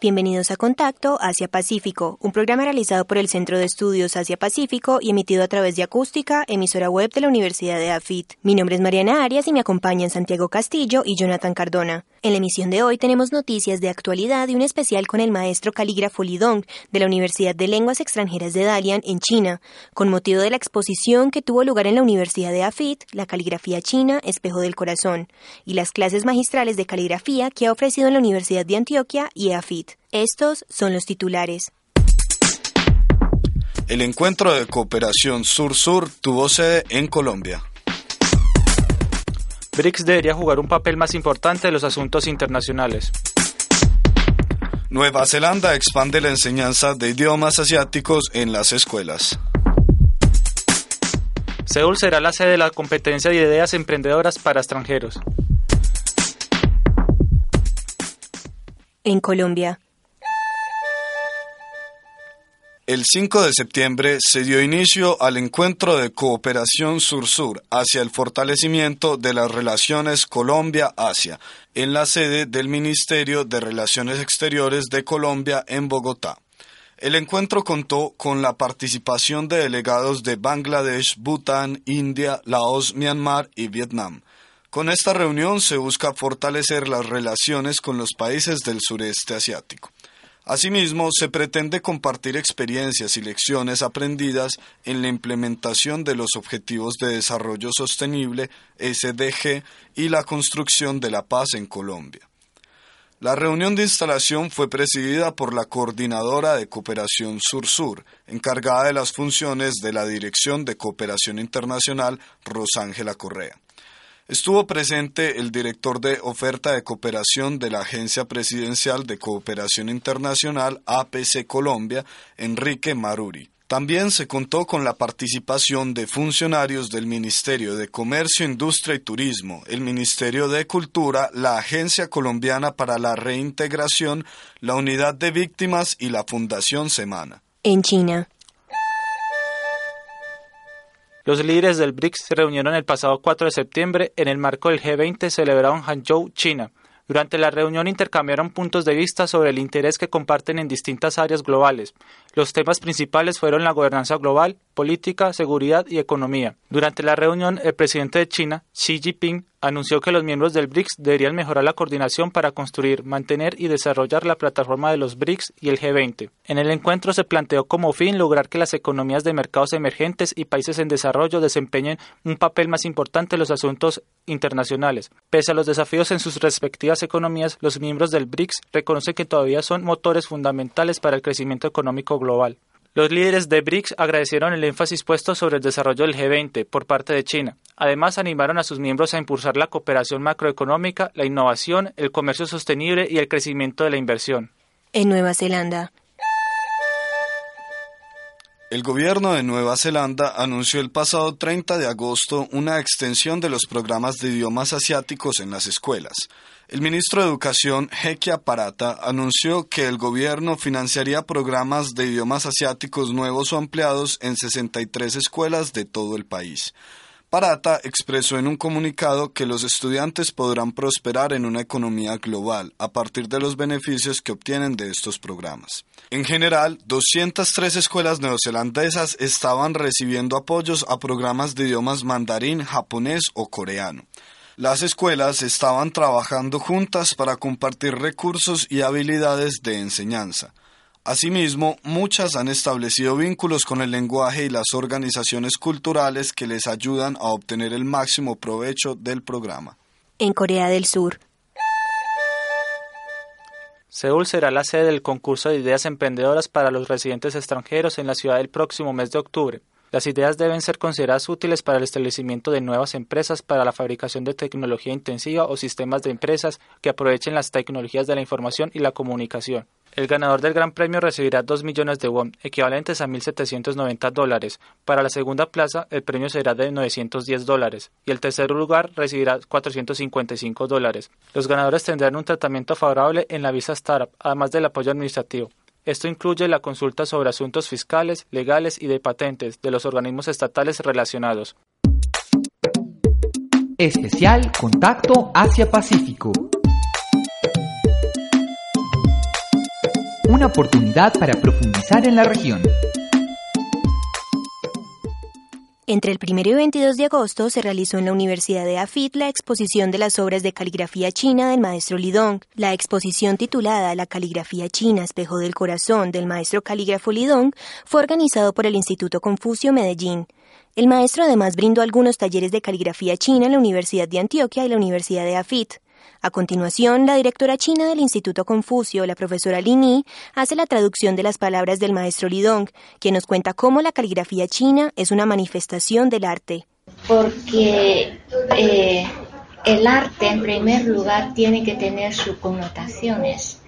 Bienvenidos a Contacto Asia-Pacífico, un programa realizado por el Centro de Estudios Asia-Pacífico y emitido a través de Acústica, emisora web de la Universidad de AFIT. Mi nombre es Mariana Arias y me acompañan Santiago Castillo y Jonathan Cardona. En la emisión de hoy tenemos noticias de actualidad y un especial con el maestro calígrafo Lidong de la Universidad de Lenguas Extranjeras de Dalian en China, con motivo de la exposición que tuvo lugar en la Universidad de AFIT, la caligrafía china, espejo del corazón, y las clases magistrales de caligrafía que ha ofrecido en la Universidad de Antioquia y AFIT. Estos son los titulares. El encuentro de cooperación Sur-Sur tuvo sede en Colombia. BRICS debería jugar un papel más importante en los asuntos internacionales. Nueva Zelanda expande la enseñanza de idiomas asiáticos en las escuelas. Seúl será la sede de la competencia de ideas emprendedoras para extranjeros. En Colombia, El 5 de septiembre se dio inicio al encuentro de cooperación sur-sur hacia el fortalecimiento de las relaciones Colombia-Asia en la sede del Ministerio de Relaciones Exteriores de Colombia en Bogotá. El encuentro contó con la participación de delegados de Bangladesh, Bután, India, Laos, Myanmar y Vietnam. Con esta reunión se busca fortalecer las relaciones con los países del sureste asiático. Asimismo, se pretende compartir experiencias y lecciones aprendidas en la implementación de los Objetivos de Desarrollo Sostenible SDG y la construcción de la paz en Colombia. La reunión de instalación fue presidida por la coordinadora de Cooperación Sur-Sur, encargada de las funciones de la Dirección de Cooperación Internacional, Rosángela Correa. Estuvo presente el director de oferta de cooperación de la Agencia Presidencial de Cooperación Internacional APC Colombia, Enrique Maruri. También se contó con la participación de funcionarios del Ministerio de Comercio, Industria y Turismo, el Ministerio de Cultura, la Agencia Colombiana para la Reintegración, la Unidad de Víctimas y la Fundación Semana. En China, Los líderes del BRICS se reunieron el pasado 4 de septiembre en el marco del G20 celebrado en Hangzhou, China. Durante la reunión intercambiaron puntos de vista sobre el interés que comparten en distintas áreas globales. Los temas principales fueron la gobernanza global, política, seguridad y economía. Durante la reunión, el presidente de China, Xi Jinping, anunció que los miembros del BRICS deberían mejorar la coordinación para construir, mantener y desarrollar la plataforma de los BRICS y el G20. En el encuentro se planteó como fin lograr que las economías de mercados emergentes y países en desarrollo desempeñen un papel más importante en los asuntos internacionales. Pese a los desafíos en sus respectivas economías, los miembros del BRICS reconocen que todavía son motores fundamentales para el crecimiento económico global. Los líderes de BRICS agradecieron el énfasis puesto sobre el desarrollo del G20 por parte de China. Además, animaron a sus miembros a impulsar la cooperación macroeconómica, la innovación, el comercio sostenible y el crecimiento de la inversión. en Nueva Zelanda, El gobierno de Nueva Zelanda anunció el pasado 30 de agosto una extensión de los programas de idiomas asiáticos en las escuelas. El ministro de Educación, Hekia Parata, anunció que el gobierno financiaría programas de idiomas asiáticos nuevos o ampliados en 63 escuelas de todo el país. Parata expresó en un comunicado que los estudiantes podrán prosperar en una economía global a partir de los beneficios que obtienen de estos programas. En general, 203 escuelas neozelandesas estaban recibiendo apoyos a programas de idiomas mandarín, japonés o coreano. Las escuelas estaban trabajando juntas para compartir recursos y habilidades de enseñanza. Asimismo, muchas han establecido vínculos con el lenguaje y las organizaciones culturales que les ayudan a obtener el máximo provecho del programa. en Corea del Sur, Seúl será la sede del concurso de ideas emprendedoras para los residentes extranjeros en la ciudad el próximo mes de octubre. Las ideas deben ser consideradas útiles para el establecimiento de nuevas empresas para la fabricación de tecnología intensiva o sistemas de empresas que aprovechen las tecnologías de la información y la comunicación. El ganador del Gran Premio recibirá 2 millones de won, equivalentes a 1.790 dólares. Para la segunda plaza, el premio será de 910 dólares y el tercer lugar recibirá 455 dólares. Los ganadores tendrán un tratamiento favorable en la visa startup, además del apoyo administrativo. Esto incluye la consulta sobre asuntos fiscales, legales y de patentes de los organismos estatales relacionados. Especial Contacto Asia-Pacífico. Una oportunidad para profundizar en la región. Entre el 1 y 22 de agosto se realizó en la Universidad de Afit la exposición de las obras de caligrafía china del maestro Lidong. La exposición titulada La caligrafía china, espejo del corazón del maestro calígrafo Lidong fue organizado por el Instituto Confucio Medellín. El maestro además brindó algunos talleres de caligrafía china en la Universidad de Antioquia y la Universidad de Afit. A continuación, la directora china del Instituto Confucio, la profesora Lin Yi, hace la traducción de las palabras del maestro Lidong, quien nos cuenta cómo la caligrafía china es una manifestación del arte. Porque eh, el arte, en primer lugar, tiene que tener sus connotaciones.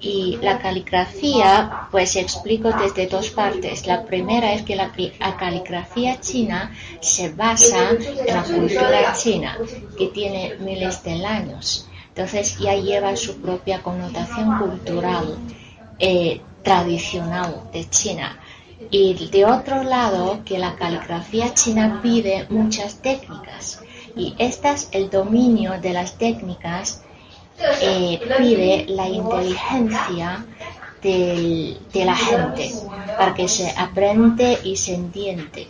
Y la caligrafía, pues explico desde dos partes. La primera es que la, la, caligrafía china se basa en la cultura china, que tiene miles de años. Entonces ya lleva su propia connotación cultural, eh, tradicional de China. Y de otro lado, que la caligrafía china pide muchas técnicas. Y estas, el dominio de las técnicas, eh, pide la inteligencia de la gente para que se aprende y se entiende.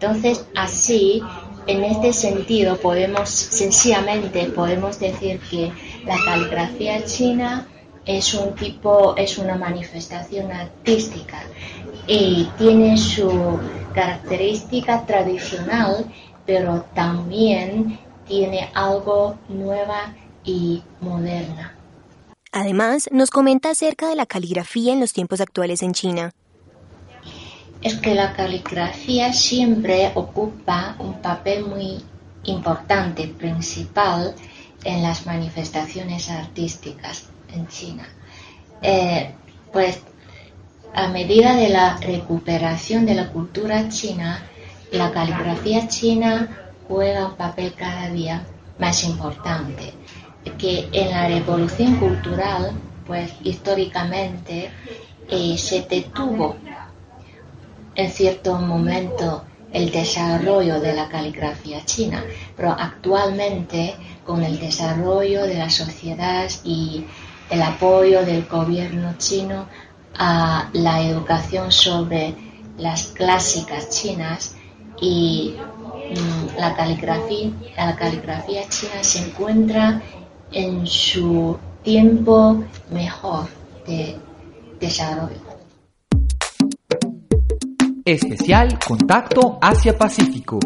Entonces, así en este sentido, podemos sencillamente podemos decir que la caligrafía china es un tipo, es una manifestación artística y tiene su característica tradicional, pero también tiene algo nueva y moderna. Además, nos comenta acerca de la caligrafía en los tiempos actuales en China es que la caligrafía siempre ocupa un papel muy importante, principal, en las manifestaciones artísticas en China. Eh, pues a medida de la recuperación de la cultura china, la caligrafía china juega un papel cada día más importante. Que en la revolución cultural, pues históricamente eh, se detuvo en cierto momento el desarrollo de la caligrafía china, pero actualmente con el desarrollo de la sociedad y el apoyo del gobierno chino a la educación sobre las clásicas chinas y mm, la, caligrafía, la caligrafía china se encuentra en su tiempo mejor de desarrollo. Especial Contacto Asia-Pacífico.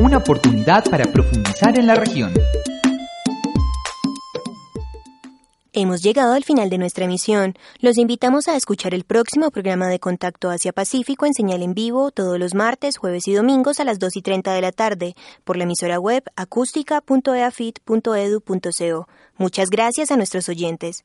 Una oportunidad para profundizar en la región. Hemos llegado al final de nuestra emisión. Los invitamos a escuchar el próximo programa de Contacto Asia-Pacífico en señal en vivo todos los martes, jueves y domingos a las 2 y 30 de la tarde por la emisora web acústica.eafit.edu.co. Muchas gracias a nuestros oyentes.